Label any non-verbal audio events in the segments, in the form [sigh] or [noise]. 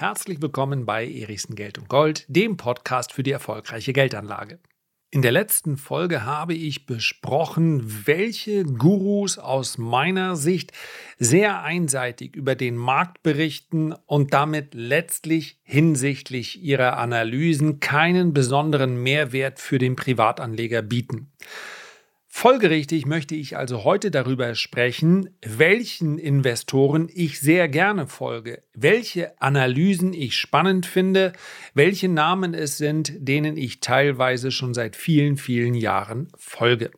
Herzlich willkommen bei Erichsen Geld und Gold, dem Podcast für die erfolgreiche Geldanlage. In der letzten Folge habe ich besprochen, welche Gurus aus meiner Sicht sehr einseitig über den Markt berichten und damit letztlich hinsichtlich ihrer Analysen keinen besonderen Mehrwert für den Privatanleger bieten. Folgerichtig möchte ich also heute darüber sprechen, welchen Investoren ich sehr gerne folge, welche Analysen ich spannend finde, welche Namen es sind, denen ich teilweise schon seit vielen, vielen Jahren folge.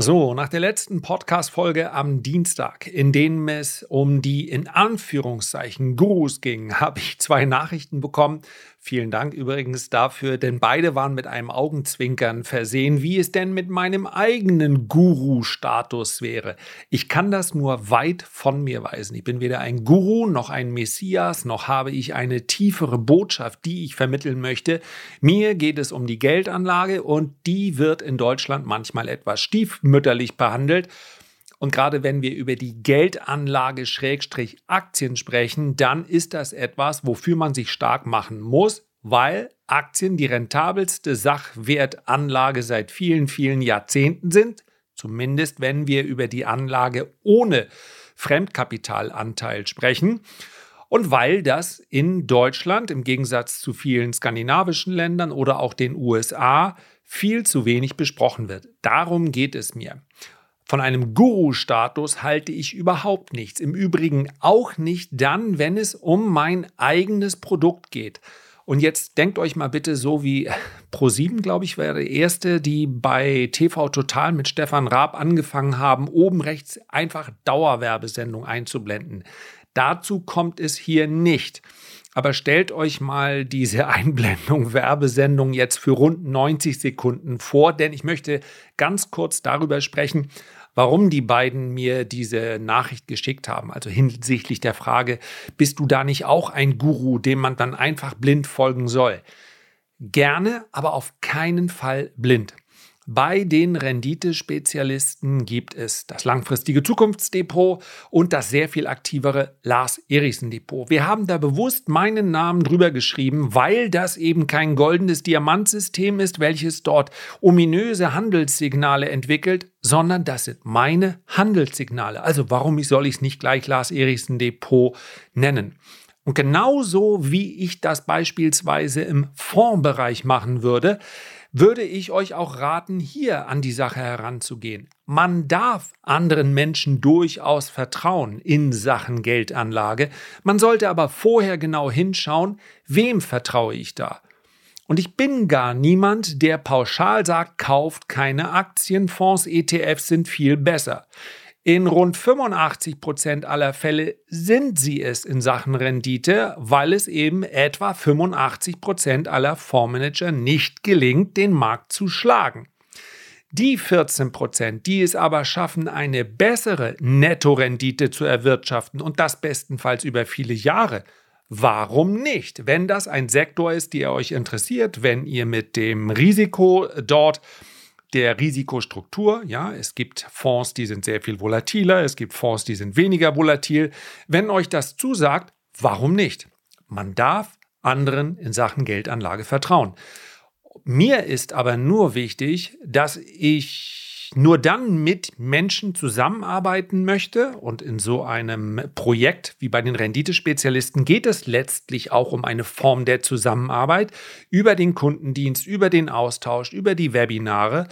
So, nach der letzten Podcast-Folge am Dienstag, in dem es um die in Anführungszeichen Gurus ging, habe ich zwei Nachrichten bekommen Vielen Dank übrigens dafür, denn beide waren mit einem Augenzwinkern versehen, wie es denn mit meinem eigenen Guru-Status wäre. Ich kann das nur weit von mir weisen. Ich bin weder ein Guru noch ein Messias, noch habe ich eine tiefere Botschaft, die ich vermitteln möchte. Mir geht es um die Geldanlage und die wird in Deutschland manchmal etwas stiefmütterlich behandelt. Und gerade wenn wir über die Geldanlage Schrägstrich Aktien sprechen, dann ist das etwas, wofür man sich stark machen muss, weil Aktien die rentabelste Sachwertanlage seit vielen, vielen Jahrzehnten sind. Zumindest wenn wir über die Anlage ohne Fremdkapitalanteil sprechen. Und weil das in Deutschland im Gegensatz zu vielen skandinavischen Ländern oder auch den USA viel zu wenig besprochen wird. Darum geht es mir. Von einem Guru-Status halte ich überhaupt nichts. Im Übrigen auch nicht dann, wenn es um mein eigenes Produkt geht. Und jetzt denkt euch mal bitte so wie [laughs] Pro7, glaube ich, war der erste, die bei TV Total mit Stefan Raab angefangen haben, oben rechts einfach Dauerwerbesendung einzublenden. Dazu kommt es hier nicht. Aber stellt euch mal diese [laughs] Einblendung Werbesendung jetzt für rund 90 Sekunden vor, denn ich möchte ganz kurz darüber sprechen, warum die beiden mir diese Nachricht geschickt haben. Also hinsichtlich der Frage, bist du da nicht auch ein Guru, dem man dann einfach blind folgen soll? Gerne, aber auf keinen Fall blind. Bei den Renditespezialisten gibt es das langfristige Zukunftsdepot und das sehr viel aktivere Lars Erichsen Depot. Wir haben da bewusst meinen Namen drüber geschrieben, weil das eben kein goldenes Diamantsystem ist, welches dort ominöse Handelssignale entwickelt, sondern das sind meine Handelssignale. Also warum soll ich es nicht gleich Lars Erichsen Depot nennen? Und genauso wie ich das beispielsweise im Fondsbereich machen würde, würde ich euch auch raten, hier an die Sache heranzugehen. Man darf anderen Menschen durchaus vertrauen in Sachen Geldanlage. Man sollte aber vorher genau hinschauen, wem vertraue ich da. Und ich bin gar niemand, der pauschal sagt, kauft keine Aktienfonds, ETFs sind viel besser. In rund 85 Prozent aller Fälle sind sie es in Sachen Rendite, weil es eben etwa 85 Prozent aller Fondsmanager nicht gelingt, den Markt zu schlagen. Die 14 Prozent, die es aber schaffen, eine bessere Nettorendite zu erwirtschaften und das bestenfalls über viele Jahre, Warum nicht? Wenn das ein Sektor ist, der euch interessiert, wenn ihr mit dem Risiko dort der Risikostruktur. Ja, es gibt Fonds, die sind sehr viel volatiler, es gibt Fonds, die sind weniger volatil. Wenn euch das zusagt, warum nicht? Man darf anderen in Sachen Geldanlage vertrauen. Mir ist aber nur wichtig, dass ich nur dann mit Menschen zusammenarbeiten möchte und in so einem Projekt wie bei den Renditespezialisten geht es letztlich auch um eine Form der Zusammenarbeit über den Kundendienst, über den Austausch, über die Webinare,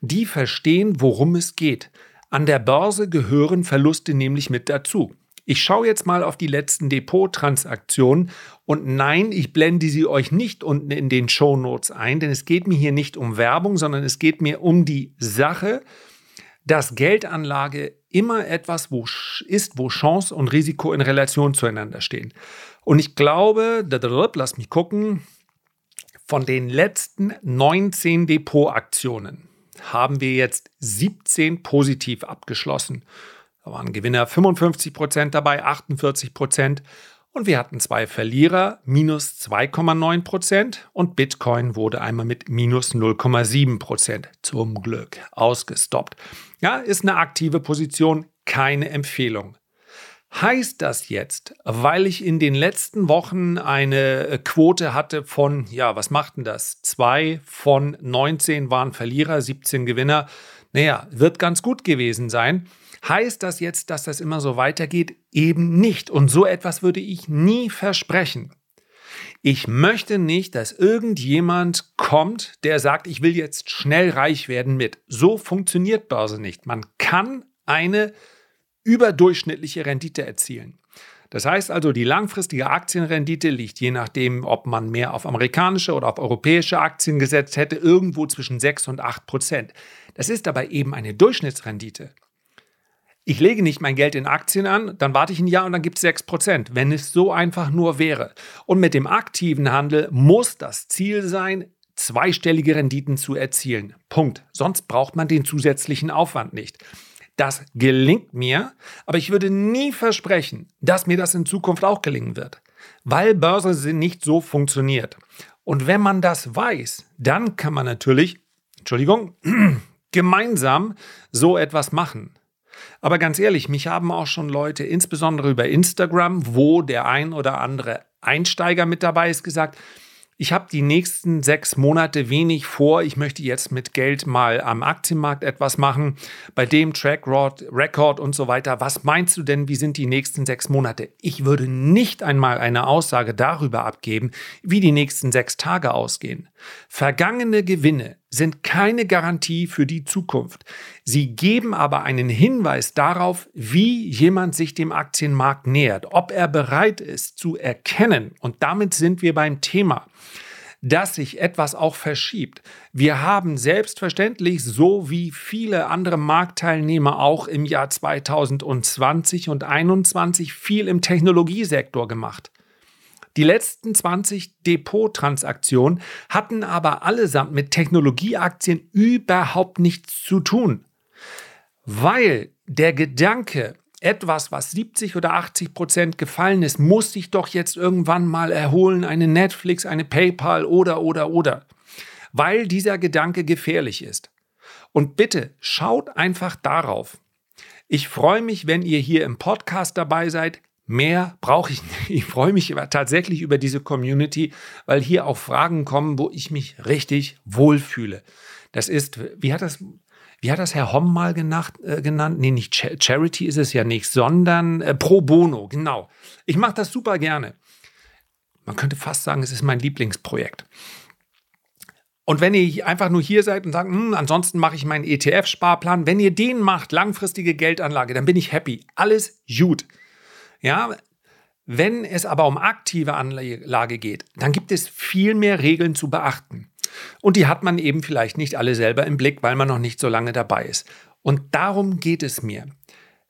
die verstehen, worum es geht. An der Börse gehören Verluste nämlich mit dazu. Ich schaue jetzt mal auf die letzten Depot-Transaktionen und nein, ich blende sie euch nicht unten in den Show Notes ein, denn es geht mir hier nicht um Werbung, sondern es geht mir um die Sache, dass Geldanlage immer etwas wo ist, wo Chance und Risiko in Relation zueinander stehen. Und ich glaube, lass mich gucken, von den letzten 19 Depotaktionen haben wir jetzt 17 positiv abgeschlossen. Da waren Gewinner 55 Prozent dabei, 48 Prozent. Und wir hatten zwei Verlierer, minus 2,9 Prozent. Und Bitcoin wurde einmal mit minus 0,7 Prozent zum Glück ausgestoppt. Ja, ist eine aktive Position, keine Empfehlung. Heißt das jetzt, weil ich in den letzten Wochen eine äh, Quote hatte von, ja, was macht denn das? Zwei von 19 waren Verlierer, 17 Gewinner. Naja, wird ganz gut gewesen sein. Heißt das jetzt, dass das immer so weitergeht? Eben nicht. Und so etwas würde ich nie versprechen. Ich möchte nicht, dass irgendjemand kommt, der sagt, ich will jetzt schnell reich werden mit. So funktioniert Börse nicht. Man kann eine überdurchschnittliche Rendite erzielen. Das heißt also, die langfristige Aktienrendite liegt je nachdem, ob man mehr auf amerikanische oder auf europäische Aktien gesetzt hätte, irgendwo zwischen 6 und 8 Prozent. Das ist aber eben eine Durchschnittsrendite. Ich lege nicht mein Geld in Aktien an, dann warte ich ein Jahr und dann gibt es 6 Prozent, wenn es so einfach nur wäre. Und mit dem aktiven Handel muss das Ziel sein, zweistellige Renditen zu erzielen. Punkt. Sonst braucht man den zusätzlichen Aufwand nicht. Das gelingt mir, aber ich würde nie versprechen, dass mir das in Zukunft auch gelingen wird, weil Börse nicht so funktioniert. Und wenn man das weiß, dann kann man natürlich, Entschuldigung, [clears throat] gemeinsam so etwas machen. Aber ganz ehrlich, mich haben auch schon Leute, insbesondere über Instagram, wo der ein oder andere Einsteiger mit dabei ist, gesagt, ich habe die nächsten sechs Monate wenig vor. Ich möchte jetzt mit Geld mal am Aktienmarkt etwas machen, bei dem Track Record und so weiter. Was meinst du denn, wie sind die nächsten sechs Monate? Ich würde nicht einmal eine Aussage darüber abgeben, wie die nächsten sechs Tage ausgehen. Vergangene Gewinne sind keine Garantie für die Zukunft. Sie geben aber einen Hinweis darauf, wie jemand sich dem Aktienmarkt nähert, ob er bereit ist zu erkennen. Und damit sind wir beim Thema dass sich etwas auch verschiebt. Wir haben selbstverständlich, so wie viele andere Marktteilnehmer auch im Jahr 2020 und 2021 viel im Technologiesektor gemacht. Die letzten 20 Depot-Transaktionen hatten aber allesamt mit Technologieaktien überhaupt nichts zu tun, weil der Gedanke, etwas, was 70 oder 80 Prozent gefallen ist, muss sich doch jetzt irgendwann mal erholen, eine Netflix, eine PayPal oder, oder, oder, weil dieser Gedanke gefährlich ist. Und bitte schaut einfach darauf. Ich freue mich, wenn ihr hier im Podcast dabei seid. Mehr brauche ich nicht. Ich freue mich tatsächlich über diese Community, weil hier auch Fragen kommen, wo ich mich richtig wohlfühle. Das ist, wie hat das, wie hat das Herr Homm mal genacht, äh, genannt? Nee, nicht Charity ist es ja nicht, sondern äh, Pro Bono, genau. Ich mache das super gerne. Man könnte fast sagen, es ist mein Lieblingsprojekt. Und wenn ihr einfach nur hier seid und sagt, hm, ansonsten mache ich meinen ETF-Sparplan, wenn ihr den macht, langfristige Geldanlage, dann bin ich happy. Alles gut. Ja, wenn es aber um aktive Anlage geht, dann gibt es viel mehr Regeln zu beachten. Und die hat man eben vielleicht nicht alle selber im Blick, weil man noch nicht so lange dabei ist. Und darum geht es mir.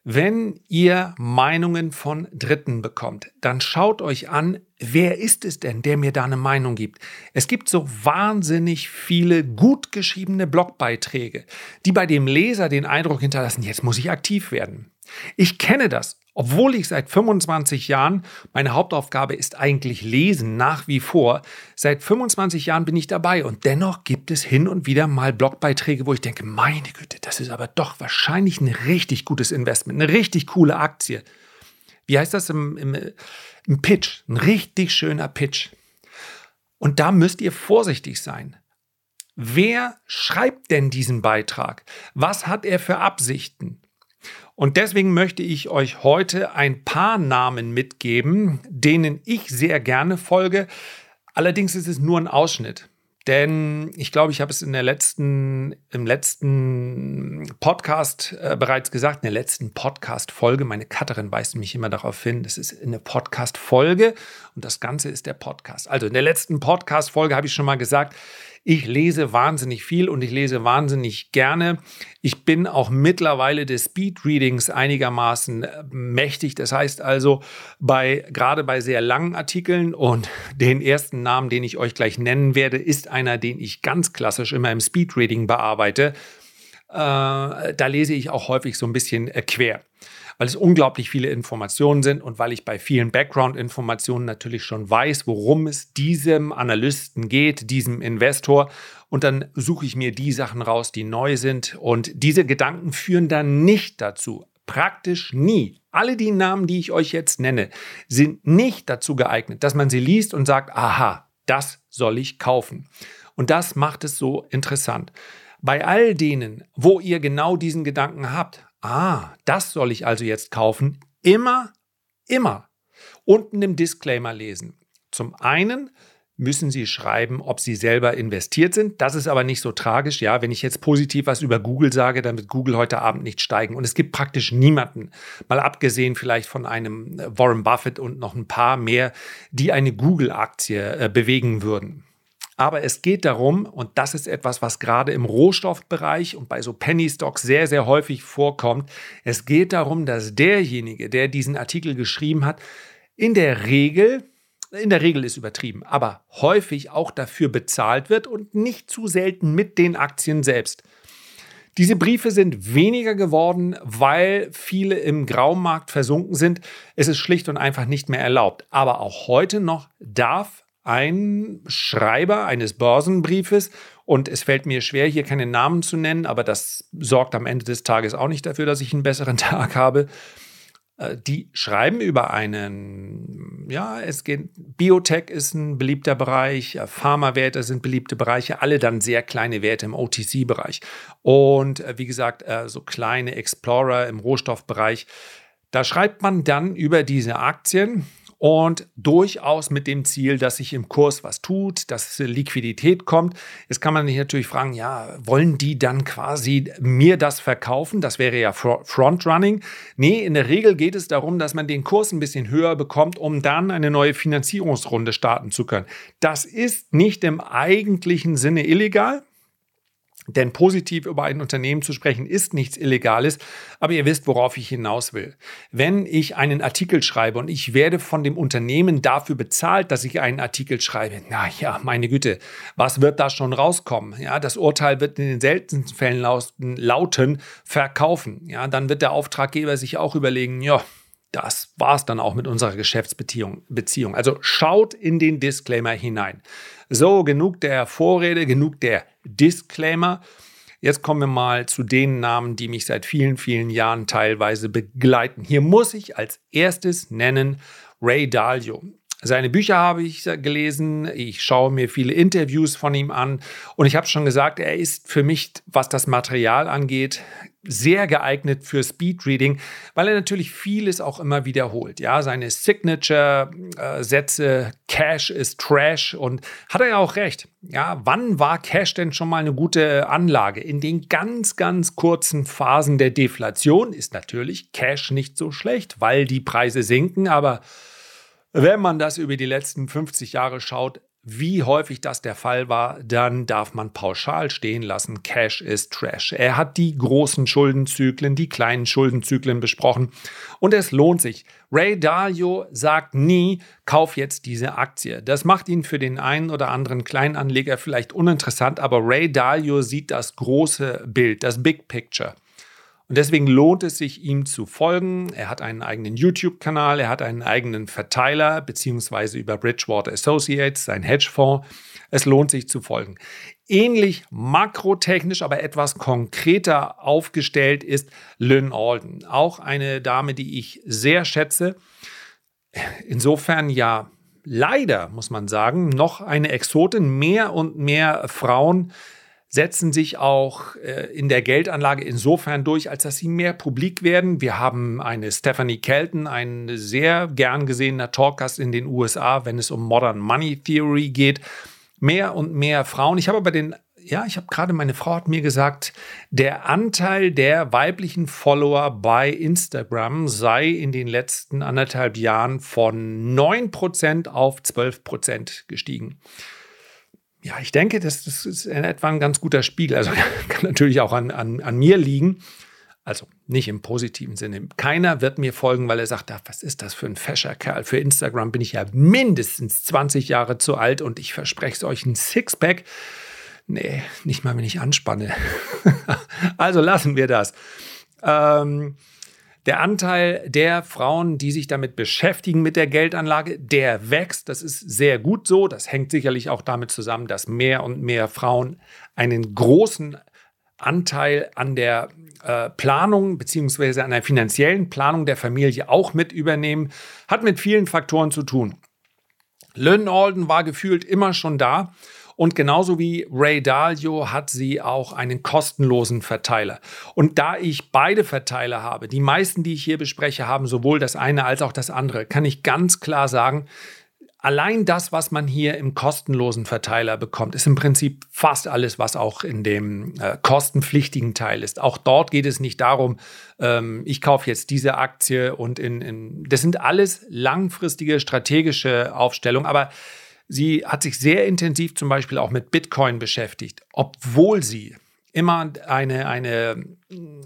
Wenn ihr Meinungen von Dritten bekommt, dann schaut euch an, wer ist es denn, der mir da eine Meinung gibt. Es gibt so wahnsinnig viele gut geschriebene Blogbeiträge, die bei dem Leser den Eindruck hinterlassen, jetzt muss ich aktiv werden. Ich kenne das obwohl ich seit 25 Jahren, meine Hauptaufgabe ist eigentlich Lesen nach wie vor, seit 25 Jahren bin ich dabei und dennoch gibt es hin und wieder mal Blogbeiträge, wo ich denke, meine Güte, das ist aber doch wahrscheinlich ein richtig gutes Investment, eine richtig coole Aktie. Wie heißt das im, im, im Pitch? Ein richtig schöner Pitch. Und da müsst ihr vorsichtig sein. Wer schreibt denn diesen Beitrag? Was hat er für Absichten? Und deswegen möchte ich euch heute ein paar Namen mitgeben, denen ich sehr gerne folge. Allerdings ist es nur ein Ausschnitt. Denn ich glaube, ich habe es in der letzten, im letzten Podcast äh, bereits gesagt, in der letzten Podcast-Folge. Meine Cutterin weist mich immer darauf hin, das ist eine Podcast-Folge und das Ganze ist der Podcast. Also in der letzten Podcast-Folge habe ich schon mal gesagt, ich lese wahnsinnig viel und ich lese wahnsinnig gerne. Ich bin auch mittlerweile des Speedreadings einigermaßen äh, mächtig. Das heißt also, bei, gerade bei sehr langen Artikeln und [laughs] den ersten Namen, den ich euch gleich nennen werde, ist einer, den ich ganz klassisch immer im Speedreading bearbeite. Äh, da lese ich auch häufig so ein bisschen äh, quer weil es unglaublich viele Informationen sind und weil ich bei vielen Background-Informationen natürlich schon weiß, worum es diesem Analysten geht, diesem Investor. Und dann suche ich mir die Sachen raus, die neu sind. Und diese Gedanken führen dann nicht dazu, Praktisch nie. Alle die Namen, die ich euch jetzt nenne, sind nicht dazu geeignet, dass man sie liest und sagt, aha, das soll ich kaufen. Und das macht es so interessant. Bei all denen, wo ihr genau diesen Gedanken habt, ah, das soll ich also jetzt kaufen, immer, immer unten im Disclaimer lesen. Zum einen müssen Sie schreiben, ob Sie selber investiert sind. Das ist aber nicht so tragisch. Ja, wenn ich jetzt positiv was über Google sage, dann wird Google heute Abend nicht steigen. Und es gibt praktisch niemanden, mal abgesehen vielleicht von einem Warren Buffett und noch ein paar mehr, die eine Google-Aktie äh, bewegen würden. Aber es geht darum, und das ist etwas, was gerade im Rohstoffbereich und bei so Penny Stocks sehr, sehr häufig vorkommt. Es geht darum, dass derjenige, der diesen Artikel geschrieben hat, in der Regel, in der Regel ist übertrieben, aber häufig auch dafür bezahlt wird und nicht zu selten mit den Aktien selbst. Diese Briefe sind weniger geworden, weil viele im Graumarkt versunken sind. Es ist schlicht und einfach nicht mehr erlaubt. Aber auch heute noch darf ein Schreiber eines Börsenbriefes und es fällt mir schwer, hier keine Namen zu nennen, aber das sorgt am Ende des Tages auch nicht dafür, dass ich einen besseren [laughs] Tag habe. Äh, die schreiben über einen, ja, es geht, Biotech ist ein beliebter Bereich, äh, Pharmawerte sind beliebte Bereiche, alle dann sehr kleine Werte im OTC-Bereich. Und äh, wie gesagt, so kleine Explorer im Rohstoffbereich. Da schreibt man dann über diese Aktien und durchaus mit dem Ziel, dass sich im Kurs was tut, dass Liquidität kommt. Jetzt kann man sich natürlich fragen, ja, wollen die dann quasi mir das verkaufen? Das wäre ja Frontrunning. Nee, in der Regel geht es darum, dass man den Kurs ein bisschen höher bekommt, um dann eine neue Finanzierungsrunde starten zu können. Das ist nicht im eigentlichen Sinne illegal. Denn positiv über ein Unternehmen zu sprechen ist nichts Illegales, aber ihr wisst, worauf ich hinaus will. Wenn ich einen Artikel schreibe und ich werde von dem Unternehmen dafür bezahlt, dass ich einen Artikel schreibe, na ja, meine Güte, was wird da schon rauskommen? Ja, das Urteil wird in den seltensten Fällen lauten, verkaufen. Ja, dann wird der Auftraggeber sich auch überlegen, ja, das war es dann auch mit unserer Geschäftsbeziehung. Beziehung. Also schaut in den Disclaimer hinein. So, genug der Vorrede, genug der Disclaimer. Jetzt kommen wir mal zu den Namen, die mich seit vielen, vielen Jahren teilweise begleiten. Hier muss ich als erstes nennen Ray Dalio. Seine Bücher habe ich gelesen, ich schaue mir viele Interviews von ihm an und ich habe schon gesagt, er ist für mich, was das Material angeht, sehr geeignet für Speedreading, weil er natürlich vieles auch immer wiederholt. Ja, seine Signature-Sätze, Cash ist Trash und hat er ja auch recht. Ja, wann war Cash denn schon mal eine gute Anlage? In den ganz, ganz kurzen Phasen der Deflation ist natürlich Cash nicht so schlecht, weil die Preise sinken, aber wenn man das über die letzten 50 Jahre schaut, wie häufig das der Fall war, dann darf man pauschal stehen lassen, Cash ist Trash. Er hat die großen Schuldenzyklen, die kleinen Schuldenzyklen besprochen und es lohnt sich. Ray Dalio sagt nie, kauf jetzt diese Aktie. Das macht ihn für den einen oder anderen Kleinanleger vielleicht uninteressant, aber Ray Dalio sieht das große Bild, das Big Picture. Und deswegen lohnt es sich, ihm zu folgen. Er hat einen eigenen YouTube-Kanal, er hat einen eigenen Verteiler, beziehungsweise über Bridgewater Associates, sein Hedgefonds. Es lohnt sich zu folgen. Ähnlich makrotechnisch, aber etwas konkreter aufgestellt ist Lynn Alden. Auch eine Dame, die ich sehr schätze. Insofern ja, leider muss man sagen, noch eine Exotin. Mehr und mehr Frauen setzen sich auch äh, in der Geldanlage insofern durch, als dass sie mehr publik werden. Wir haben eine Stephanie Kelton, ein sehr gern gesehener Talkgast in den USA, wenn es um Modern Money Theory geht. Mehr und mehr Frauen. Ich habe aber den ja, ich habe gerade, meine Frau hat mir gesagt, der Anteil der weiblichen Follower bei Instagram sei in den letzten anderthalb Jahren von 9% auf 12% gestiegen. Ja, ich denke, das, das ist in etwa ein ganz guter Spiegel. Also [laughs] kann natürlich auch an, an, an mir liegen. Also nicht im positiven Sinne. Keiner wird mir folgen, weil er sagt, was ist das für ein fescher Kerl? Für Instagram bin ich ja mindestens 20 Jahre zu alt und ich verspreche es euch ein Sixpack. Nee, nicht mal, wenn ich anspanne. [laughs] also lassen wir das. Ähm, der Anteil der Frauen, die sich damit beschäftigen mit der Geldanlage, der wächst. Das ist sehr gut so. Das hängt sicherlich auch damit zusammen, dass mehr und mehr Frauen einen großen Anteil an der äh, Planung beziehungsweise an der finanziellen Planung der Familie auch mit übernehmen. Hat mit vielen Faktoren zu tun. Lynn Alden war gefühlt immer schon da. Und genauso wie Ray Dalio hat sie auch einen kostenlosen Verteiler. Und da ich beide Verteiler habe, die meisten, die ich hier bespreche, haben sowohl das eine als auch das andere, kann ich ganz klar sagen, Allein das, was man hier im kostenlosen Verteiler bekommt, ist im Prinzip fast alles, was auch in dem äh, kostenpflichtigen Teil ist. Auch dort geht es nicht darum, ähm, ich kaufe jetzt diese Aktie und in, in, das sind alles langfristige strategische Aufstellungen, aber sie hat sich sehr intensiv zum Beispiel auch mit Bitcoin beschäftigt, obwohl sie immer eine, eine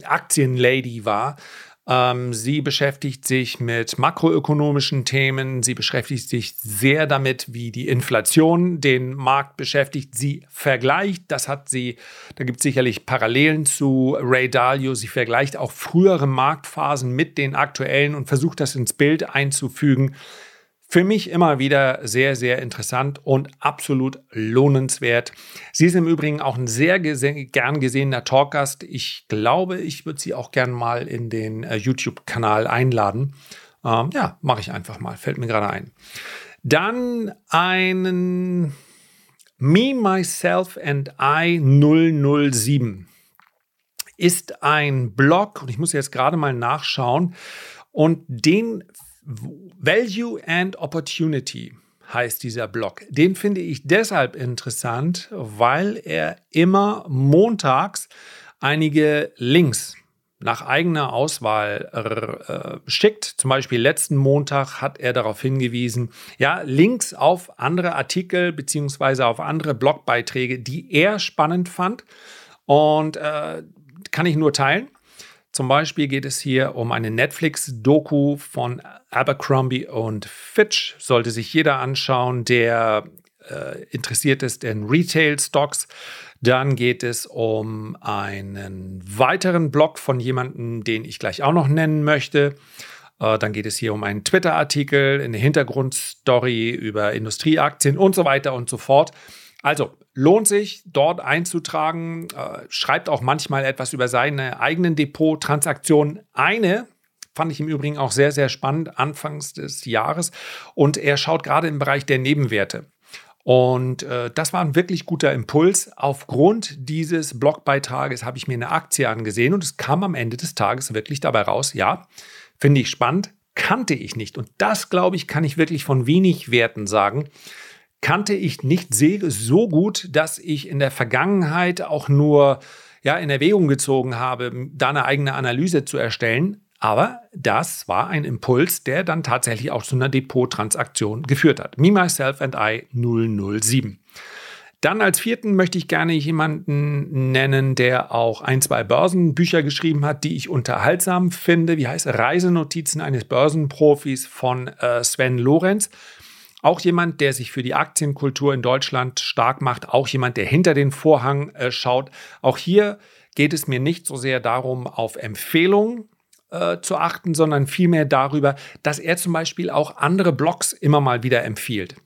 Aktienlady war ähm, sie beschäftigt sich mit makroökonomischen Themen. Sie beschäftigt sich sehr damit, wie die Inflation den Markt beschäftigt. Sie vergleicht, das hat sie, da gibt es sicherlich Parallelen zu Ray Dalio. Sie vergleicht auch frühere Marktphasen mit den aktuellen und versucht das ins Bild einzufügen. Für mich immer wieder sehr, sehr interessant und absolut lohnenswert. Sie ist im Übrigen auch ein sehr gern gesehener Talkgast. Ich glaube, ich würde sie auch gern mal in den äh, YouTube-Kanal einladen. Ähm, ja, mache ich einfach mal, fällt mir gerade ein. Dann einen Me, Myself and I 007 ist ein Blog und ich muss jetzt gerade mal nachschauen und den Value and Opportunity heißt dieser Blog. Den finde ich deshalb interessant, weil er immer montags einige Links nach eigener Auswahl äh, schickt. Zum Beispiel letzten Montag hat er darauf hingewiesen, ja, Links auf andere Artikel beziehungsweise auf andere Blogbeiträge, die er spannend fand. Und äh, kann ich nur teilen. Zum Beispiel geht es hier um eine Netflix-Doku von Abercrombie und Fitch. Sollte sich jeder anschauen, der äh, interessiert ist in Retail-Stocks. Dann geht es um einen weiteren Blog von jemandem, den ich gleich auch noch nennen möchte. Äh, dann geht es hier um einen Twitter-Artikel, eine Hintergrundstory über Industrieaktien und so weiter und so fort. Also lohnt sich, dort einzutragen. Äh, schreibt auch manchmal etwas über seine eigenen Depot-Transaktionen. Eine fand ich im Übrigen auch sehr, sehr spannend anfangs des Jahres. Und er schaut gerade im Bereich der Nebenwerte. Und äh, das war ein wirklich guter Impuls. Aufgrund dieses Blogbeitrages habe ich mir eine Aktie angesehen und es kam am Ende des Tages wirklich dabei raus, ja, finde ich spannend, kannte ich nicht. Und das, glaube ich, kann ich wirklich von wenig Werten sagen kannte ich nicht so gut, dass ich in der Vergangenheit auch nur ja, in Erwägung gezogen habe, da eine eigene Analyse zu erstellen. Aber das war ein Impuls, der dann tatsächlich auch zu einer Depot-Transaktion geführt hat. Me, Myself and I 007. Dann als vierten möchte ich gerne jemanden nennen, der auch ein, zwei Börsenbücher geschrieben hat, die ich unterhaltsam finde. Wie heißt Reisenotizen eines Börsenprofis von äh, Sven Lorenz. Auch jemand, der sich für die Aktienkultur in Deutschland stark macht, auch jemand, der hinter den Vorhang äh, schaut. Auch hier geht es mir nicht so sehr darum, auf Empfehlungen äh, zu achten, sondern vielmehr darüber, dass er zum Beispiel auch andere Blogs immer mal wieder empfiehlt.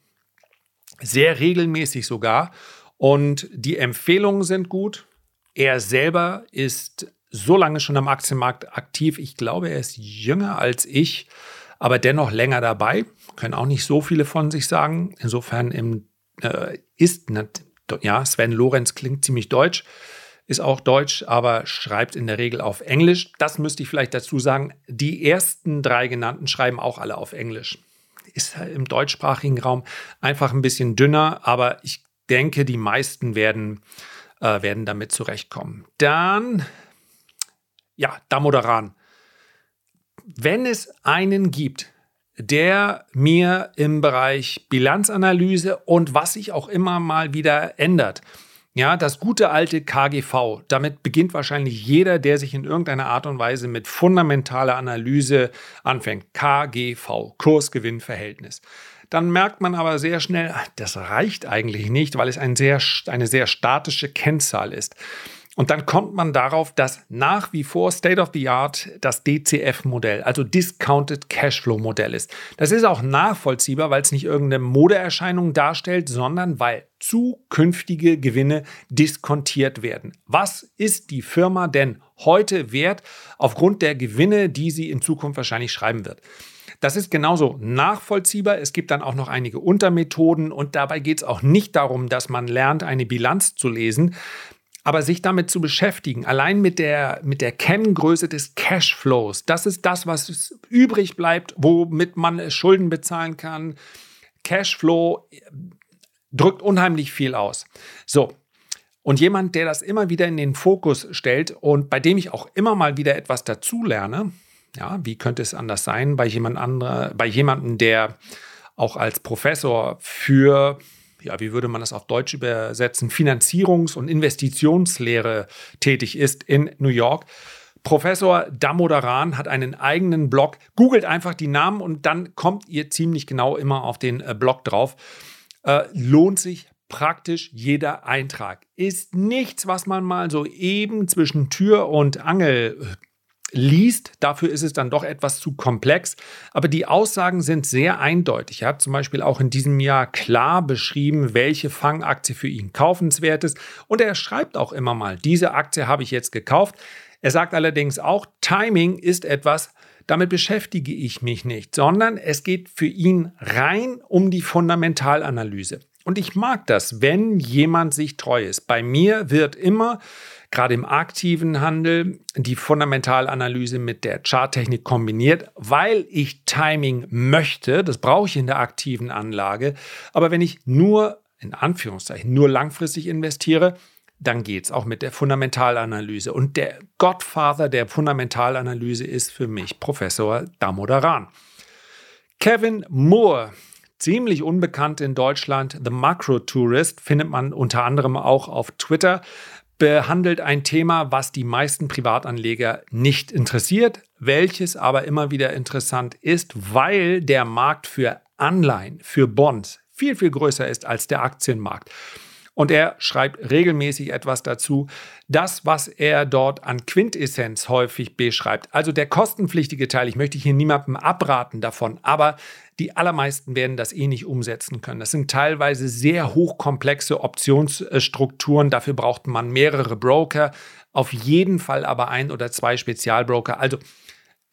Sehr regelmäßig sogar. Und die Empfehlungen sind gut. Er selber ist so lange schon am Aktienmarkt aktiv. Ich glaube, er ist jünger als ich aber dennoch länger dabei. Können auch nicht so viele von sich sagen. Insofern im, äh, ist, ja, Sven Lorenz klingt ziemlich deutsch, ist auch deutsch, aber schreibt in der Regel auf Englisch. Das müsste ich vielleicht dazu sagen. Die ersten drei genannten schreiben auch alle auf Englisch. Ist im deutschsprachigen Raum einfach ein bisschen dünner, aber ich denke, die meisten werden, äh, werden damit zurechtkommen. Dann, ja, Damodaran wenn es einen gibt, der mir im Bereich Bilanzanalyse und was sich auch immer mal wieder ändert, ja, das gute alte KGV, damit beginnt wahrscheinlich jeder, der sich in irgendeiner Art und Weise mit fundamentaler Analyse anfängt. KGV, Kursgewinnverhältnis. Dann merkt man aber sehr schnell, das reicht eigentlich nicht, weil es ein sehr, eine sehr statische Kennzahl ist. Und dann kommt man darauf, dass nach wie vor State of the Art das DCF-Modell, also Discounted Cashflow-Modell ist. Das ist auch nachvollziehbar, weil es nicht irgendeine Modeerscheinung darstellt, sondern weil zukünftige Gewinne diskontiert werden. Was ist die Firma denn heute wert aufgrund der Gewinne, die sie in Zukunft wahrscheinlich schreiben wird? Das ist genauso nachvollziehbar. Es gibt dann auch noch einige Untermethoden und dabei geht es auch nicht darum, dass man lernt, eine Bilanz zu lesen, aber sich damit zu beschäftigen, allein mit der, mit der Kenngröße des Cashflows, das ist das, was übrig bleibt, womit man Schulden bezahlen kann. Cashflow drückt unheimlich viel aus. So. Und jemand, der das immer wieder in den Fokus stellt und bei dem ich auch immer mal wieder etwas dazulerne, ja, wie könnte es anders sein bei jemand andere, bei jemandem, der auch als Professor für ja, wie würde man das auf Deutsch übersetzen, Finanzierungs- und Investitionslehre tätig ist in New York. Professor Damodaran hat einen eigenen Blog. Googelt einfach die Namen und dann kommt ihr ziemlich genau immer auf den äh, Blog drauf. Äh, lohnt sich praktisch jeder Eintrag. Ist nichts, was man mal so eben zwischen Tür und Angel äh, liest. Dafür ist es dann doch etwas zu komplex. Aber die Aussagen sind sehr eindeutig. Er hat zum Beispiel auch in diesem Jahr klar beschrieben, welche Fangaktie für ihn kaufenswert ist. Und er schreibt auch immer mal, diese Aktie habe ich jetzt gekauft. Er sagt allerdings auch, Timing ist etwas, damit beschäftige ich mich nicht, sondern es geht für ihn rein um die Fundamentalanalyse. Und ich mag das, wenn jemand sich treu ist. Bei mir wird immer gerade im aktiven Handel die Fundamentalanalyse mit der Charttechnik kombiniert, weil ich Timing möchte. Das brauche ich in der aktiven Anlage. Aber wenn ich nur, in Anführungszeichen, nur langfristig investiere, dann geht es auch mit der Fundamentalanalyse. Und der Godfather der Fundamentalanalyse ist für mich Professor Damodaran. Kevin Moore, ziemlich unbekannt in Deutschland, The Macro Tourist, findet man unter anderem auch auf Twitter behandelt ein Thema, was die meisten Privatanleger nicht interessiert, welches aber immer wieder interessant ist, weil der Markt für Anleihen, für Bonds viel, viel größer ist als der Aktienmarkt. Und er schreibt regelmäßig etwas dazu. Das, was er dort an Quintessenz häufig beschreibt, also der kostenpflichtige Teil, ich möchte hier niemandem abraten davon, aber die allermeisten werden das eh nicht umsetzen können. Das sind teilweise sehr hochkomplexe Optionsstrukturen. Dafür braucht man mehrere Broker, auf jeden Fall aber ein oder zwei Spezialbroker. Also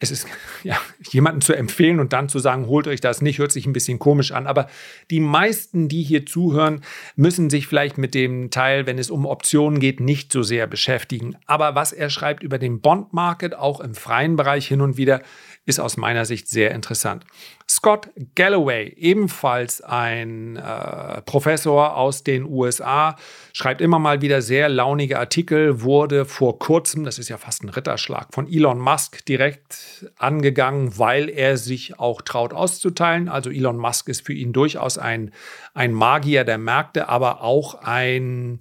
es ist [laughs] ja jemanden zu empfehlen und dann zu sagen, holt euch das nicht, hört sich ein bisschen komisch an. Aber die meisten, die hier zuhören, müssen sich vielleicht mit dem Teil, wenn es um Optionen geht, nicht so sehr beschäftigen. Aber was er schreibt über den Bond Market, auch im freien Bereich hin und wieder, ist aus meiner Sicht sehr interessant. Scott Galloway, ebenfalls ein äh, Professor aus den USA, schreibt immer mal wieder sehr launige Artikel, wurde vor kurzem, das ist ja fast ein Ritterschlag, von Elon Musk direkt angegangen, weil er sich auch traut auszuteilen. Also Elon Musk ist für ihn durchaus ein, ein Magier der Märkte, aber auch ein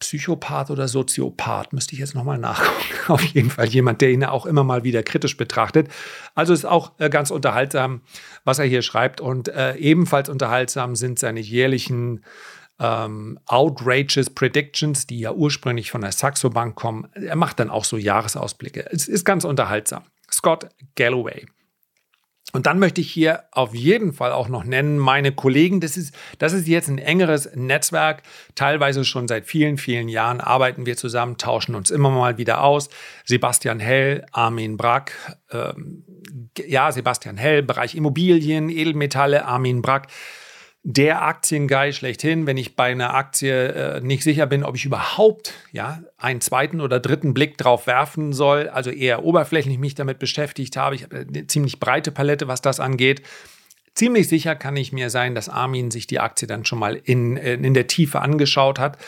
Psychopath oder Soziopath, müsste ich jetzt nochmal nachgucken. [laughs] Auf jeden Fall jemand, der ihn auch immer mal wieder kritisch betrachtet. Also ist auch äh, ganz unterhaltsam, was er hier schreibt. Und äh, ebenfalls unterhaltsam sind seine jährlichen ähm, Outrageous Predictions, die ja ursprünglich von der Saxo Bank kommen. Er macht dann auch so Jahresausblicke. Es ist ganz unterhaltsam. Scott Galloway. Und dann möchte ich hier auf jeden Fall auch noch nennen, meine Kollegen, das ist, das ist jetzt ein engeres Netzwerk. Teilweise schon seit vielen, vielen Jahren arbeiten wir zusammen, tauschen uns immer mal wieder aus. Sebastian Hell, Armin Brack, ähm, ja, Sebastian Hell, Bereich Immobilien, Edelmetalle, Armin Brack der Aktienguy schlechthin, wenn ich bei einer Aktie äh, nicht sicher bin, ob ich überhaupt ja, einen zweiten oder dritten Blick drauf werfen soll, also eher oberflächlich mich damit beschäftigt habe. Ich habe eine ziemlich breite Palette, was das angeht. Ziemlich sicher kann ich mir sein, dass Armin sich die Aktie dann schon mal in, äh, in der Tiefe angeschaut hat.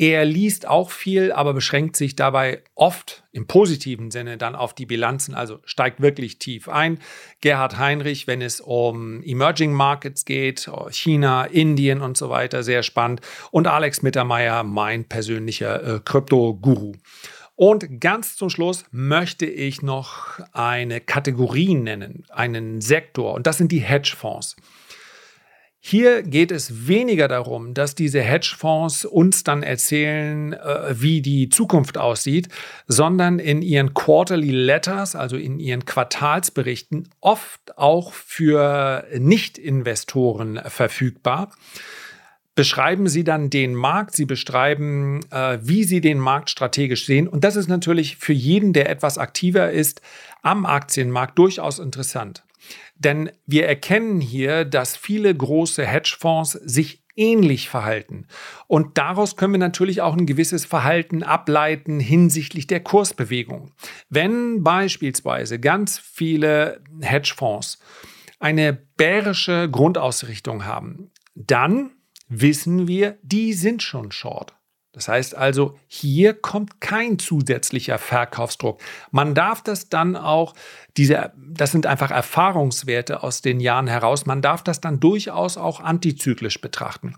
Er liest auch viel, aber beschränkt sich dabei oft im positiven Sinne dann auf die Bilanzen, also steigt wirklich tief ein. Gerhard Heinrich, wenn es um Emerging Markets geht, China, Indien und so weiter, sehr spannend. Und Alex Mittermeier, mein persönlicher äh, Krypto-Guru. Und ganz zum Schluss möchte ich noch eine Kategorie nennen, einen Sektor, und das sind die Hedgefonds. Hier geht es weniger darum, dass diese Hedgefonds uns dann erzählen, äh, wie die Zukunft aussieht, sondern in ihren Quarterly Letters, also in ihren Quartalsberichten, oft auch für Nicht-Investoren verfügbar beschreiben Sie dann den Markt, Sie beschreiben, äh, wie Sie den Markt strategisch sehen. Und das ist natürlich für jeden, der etwas aktiver ist, am Aktienmarkt durchaus interessant. Denn wir erkennen hier, dass viele große Hedgefonds sich ähnlich verhalten. Und daraus können wir natürlich auch ein gewisses Verhalten ableiten hinsichtlich der Kursbewegung. Wenn beispielsweise ganz viele Hedgefonds eine bärische Grundausrichtung haben, dann wissen wir, die sind schon short. Das heißt also, hier kommt kein zusätzlicher Verkaufsdruck. Man darf das dann auch, diese, das sind einfach Erfahrungswerte aus den Jahren heraus, man darf das dann durchaus auch antizyklisch betrachten.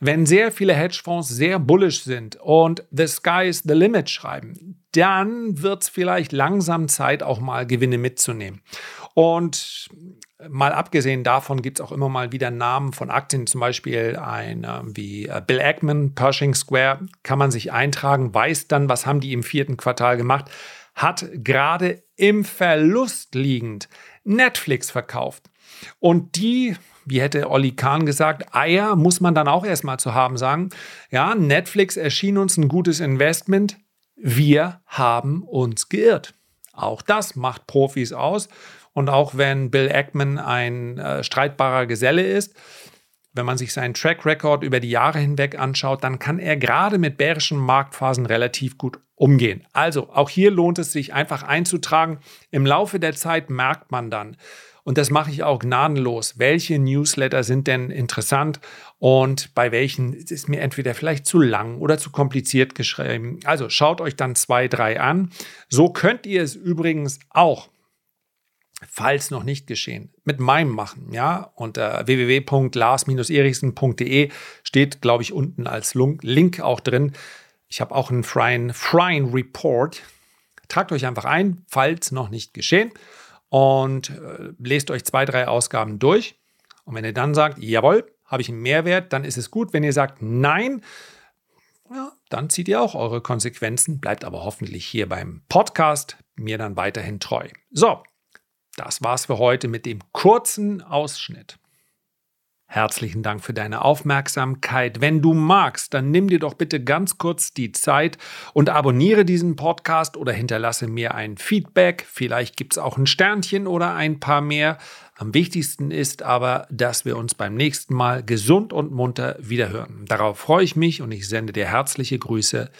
Wenn sehr viele Hedgefonds sehr bullish sind und the sky is the limit schreiben, dann wird es vielleicht langsam Zeit, auch mal Gewinne mitzunehmen. Und Mal abgesehen davon gibt es auch immer mal wieder Namen von Aktien, zum Beispiel ein äh, wie Bill Ackman, Pershing Square, kann man sich eintragen, weiß dann, was haben die im vierten Quartal gemacht, hat gerade im Verlust liegend Netflix verkauft. Und die, wie hätte Olli Kahn gesagt, Eier muss man dann auch erstmal zu haben sagen. Ja, Netflix erschien uns ein gutes Investment. Wir haben uns geirrt. Auch das macht Profis aus. Und auch wenn Bill Ackman ein äh, streitbarer Geselle ist, wenn man sich seinen Track Record über die Jahre hinweg anschaut, dann kann er gerade mit bärischen Marktphasen relativ gut umgehen. Also auch hier lohnt es sich einfach einzutragen. Im Laufe der Zeit merkt man dann, und das mache ich auch gnadenlos, welche Newsletter sind denn interessant und bei welchen ist mir entweder vielleicht zu lang oder zu kompliziert geschrieben. Also schaut euch dann zwei, drei an. So könnt ihr es übrigens auch falls noch nicht geschehen, mit meinem machen, ja, unter www.lars-erichsen.de steht, glaube ich, unten als Link auch drin. Ich habe auch einen freien, freien Report. Tragt euch einfach ein, falls noch nicht geschehen und äh, lest euch zwei, drei Ausgaben durch. Und wenn ihr dann sagt, jawohl, habe ich einen Mehrwert, dann ist es gut. Wenn ihr sagt, nein, ja, dann zieht ihr auch eure Konsequenzen, bleibt aber hoffentlich hier beim Podcast mir dann weiterhin treu. So, das war's für heute mit dem kurzen Ausschnitt. Herzlichen Dank für deine Aufmerksamkeit. Wenn du magst, dann nimm dir doch bitte ganz kurz die Zeit und abonniere diesen Podcast oder hinterlasse mir ein Feedback. Vielleicht gibt es auch ein Sternchen oder ein paar mehr. Am wichtigsten ist aber, dass wir uns beim nächsten Mal gesund und munter wiederhören. Darauf freue ich mich und ich sende dir herzliche Grüße.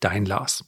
Dein Lars.